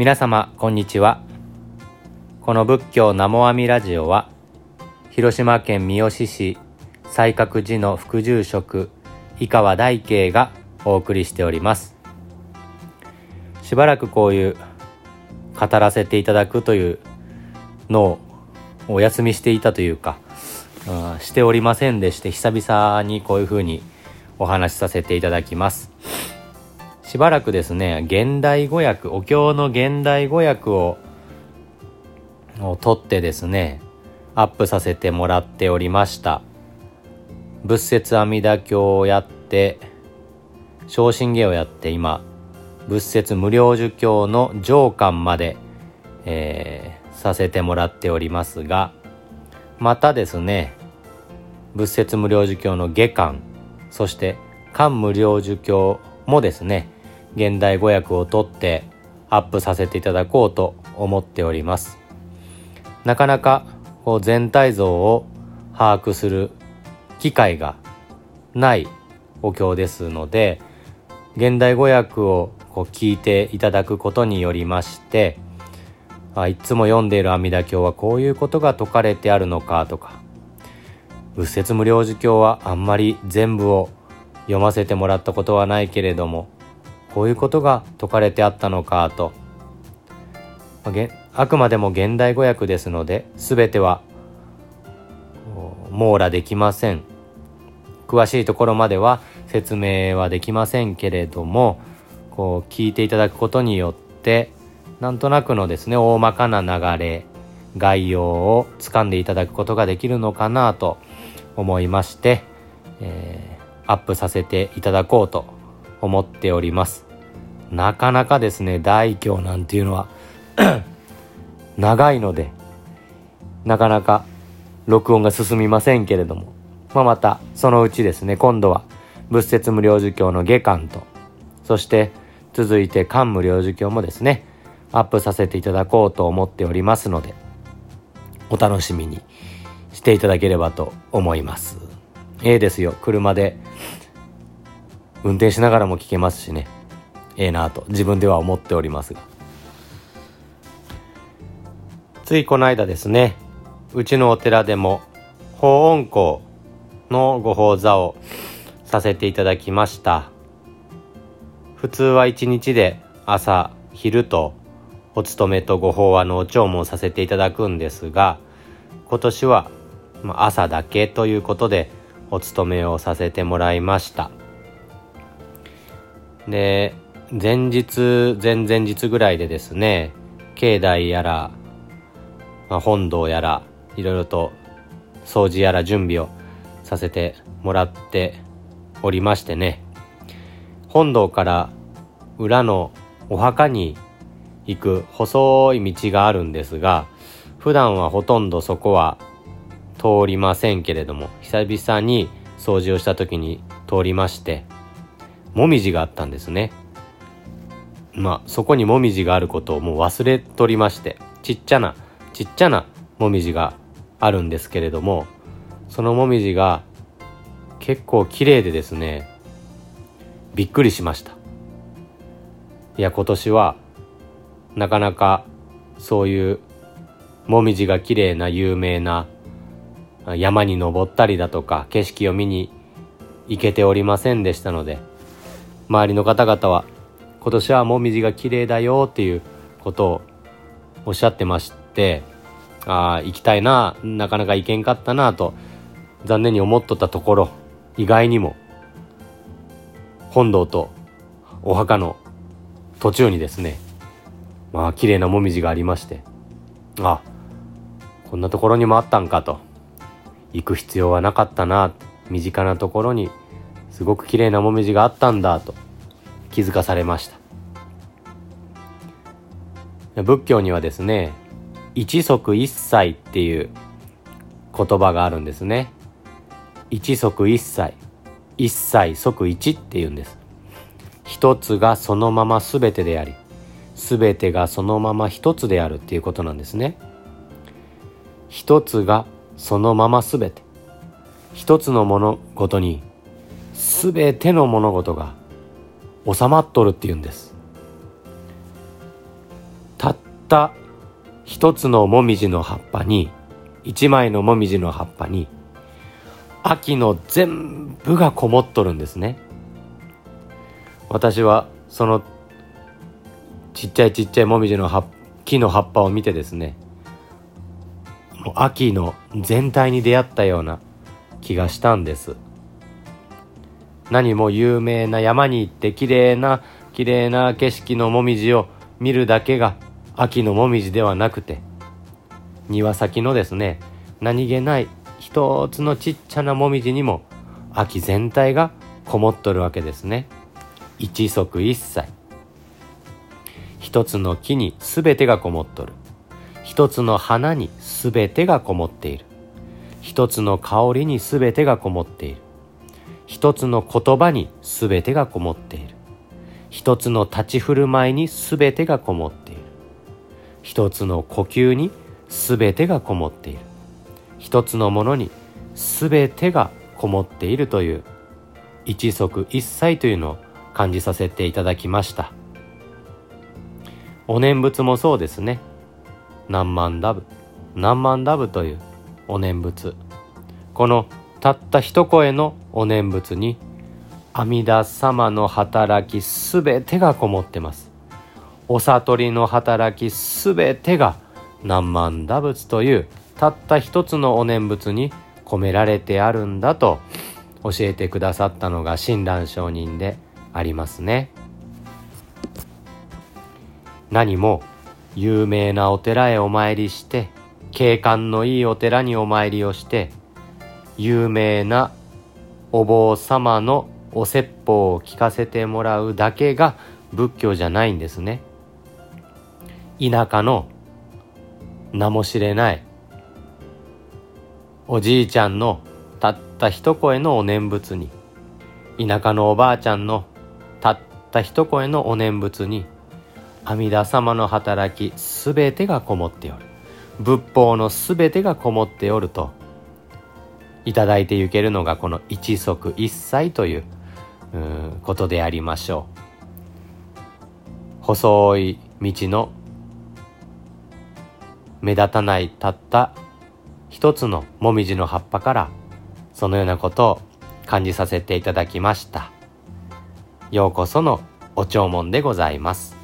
皆様こんにちは。この仏教ナモアミラジオは広島県三次市西覚寺の副住職井川大慶がお送りしております。しばらくこういう語らせていただくというのをお休みしていたというか、うん、しておりませんでして久々にこういうふうにお話しさせていただきます。しばらくですね現代語訳お経の現代語訳をを取ってですねアップさせてもらっておりました。仏説阿弥陀経をやって昇進芸をやって今仏説無料儒教の上巻まで、えー、させてもらっておりますがまたですね仏説無料儒教の下巻そして漢無料儒教もですね現代語訳を取ってアップさせていただこうと思っております。なかなかこう全体像を把握する機会がないお経ですので現代語訳をこう聞いていただくことによりましてあいつも読んでいる阿弥陀経はこういうことが説かれてあるのかとか仏説無量寿経はあんまり全部を読ませてもらったことはないけれどもこういうことが説かれてあったのかと。あくまでも現代語訳ですので全ては網羅できません。詳しいところまでは説明はできませんけれどもこう聞いていただくことによってなんとなくのですね大まかな流れ概要をつかんでいただくことができるのかなと思いまして、えー、アップさせていただこうと思っております。なかなかですね大教なんていうのは 長いのでなかなか録音が進みませんけれども、まあ、またそのうちですね今度は仏説無料儒教の下巻とそして続いて漢無料儒教もですねアップさせていただこうと思っておりますのでお楽しみにしていただければと思います。ええですよ。車で運転しながらも聞けますしね。ええなと自分では思っております。がついこの間ですねうちのお寺でも法音校のご法座をさせていただきました。普通は一日で朝昼とお勤めとご法話のお弔問させていただくんですが今年は朝だけということでお勤めをさせてもらいました。で前日前々日ぐらいでですね境内やらまあ、本堂やらいろいろと掃除やら準備をさせてもらっておりましてね。本堂から裏のお墓に行く細い道があるんですが普段はほとんどそこは通りませんけれども久々に掃除をした時に通りましてもみじがあったんですね。まあそこにもみじがあることをもう忘れとりましてちっちゃなちっちゃなもみじがあるんですけれどもそのもみじが結構綺麗でですねびっくりしました。いや今年はなかなかそういうもみじが綺麗な有名な山に登ったりだとか景色を見に行けておりませんでしたので周りの方々は今年はもみじが綺麗だよっていうことをおっしゃってましてあ行きたいななかなか行けんかったなと残念に思っとったところ意外にも本堂とお墓の途中にですねまあ綺麗なもみじがありましてあこんなところにもあったんかと行く必要はなかったな身近なところにすごく綺麗なもみじがあったんだと気づかされました。仏教にはですね一足一歳っていう言葉があるんですね。一足一歳一歳即一っていうんです。一つがそのまま全てであり全てがそのまま一つであるっていうことなんですね。一つがそのまま全て。一つの物事に全ての物事が収まっとるっていうんです。たった一つのもみじの葉っぱに一枚のもみじの葉っぱに秋の全部がこもっとるんですね。私はそのちっちゃいちっちゃいもみじの葉木の葉っぱを見てですね秋の全体に出会ったような気がしたんです。何も有名な山に行って綺麗な綺麗な景色のもみじを見るだけが秋のもみじではなくて庭先のですね何気ない一つのちっちゃなもみじにも秋全体がこもっとるわけですね。一足一歳。一つの木に全てがこもっとる。一つの花に全てがこもっている。一つの香りに全てがこもっている。一つの言葉に全てがこもっている。一つの立ち振る舞いに全てがこもっている。一つの呼吸に全てがこもっている。一つのものに全てがこもっているという一足一歳というのを感じさせていただきました。お念仏もそうですね。何万ダブ何万ダブというお念仏。このたった一声のお念仏に阿弥陀様の働きすべてがこもってます。お悟りの働きすべてが何万打仏というたった一つのお念仏に込められてあるんだと教えてくださったのが親鸞上人でありますね。何も有名なお寺へお参りして景観のいいお寺にお参りをして有名なお坊様のお説法を聞かせてもらうだけが仏教じゃないんですね。田舎の名も知れないおじいちゃんのたった一声のお念仏に田舎のおばあちゃんのたった一声のお念仏に阿弥陀様の働きすべてがこもっておる。仏法のすべてがこもっておるといただいてゆけるのがこの一足一歳ということでありましょう。細い道の目立たないたった一つのもみじの葉っぱからそのようなことを感じさせていただきました。ようこそのお弔問でございます。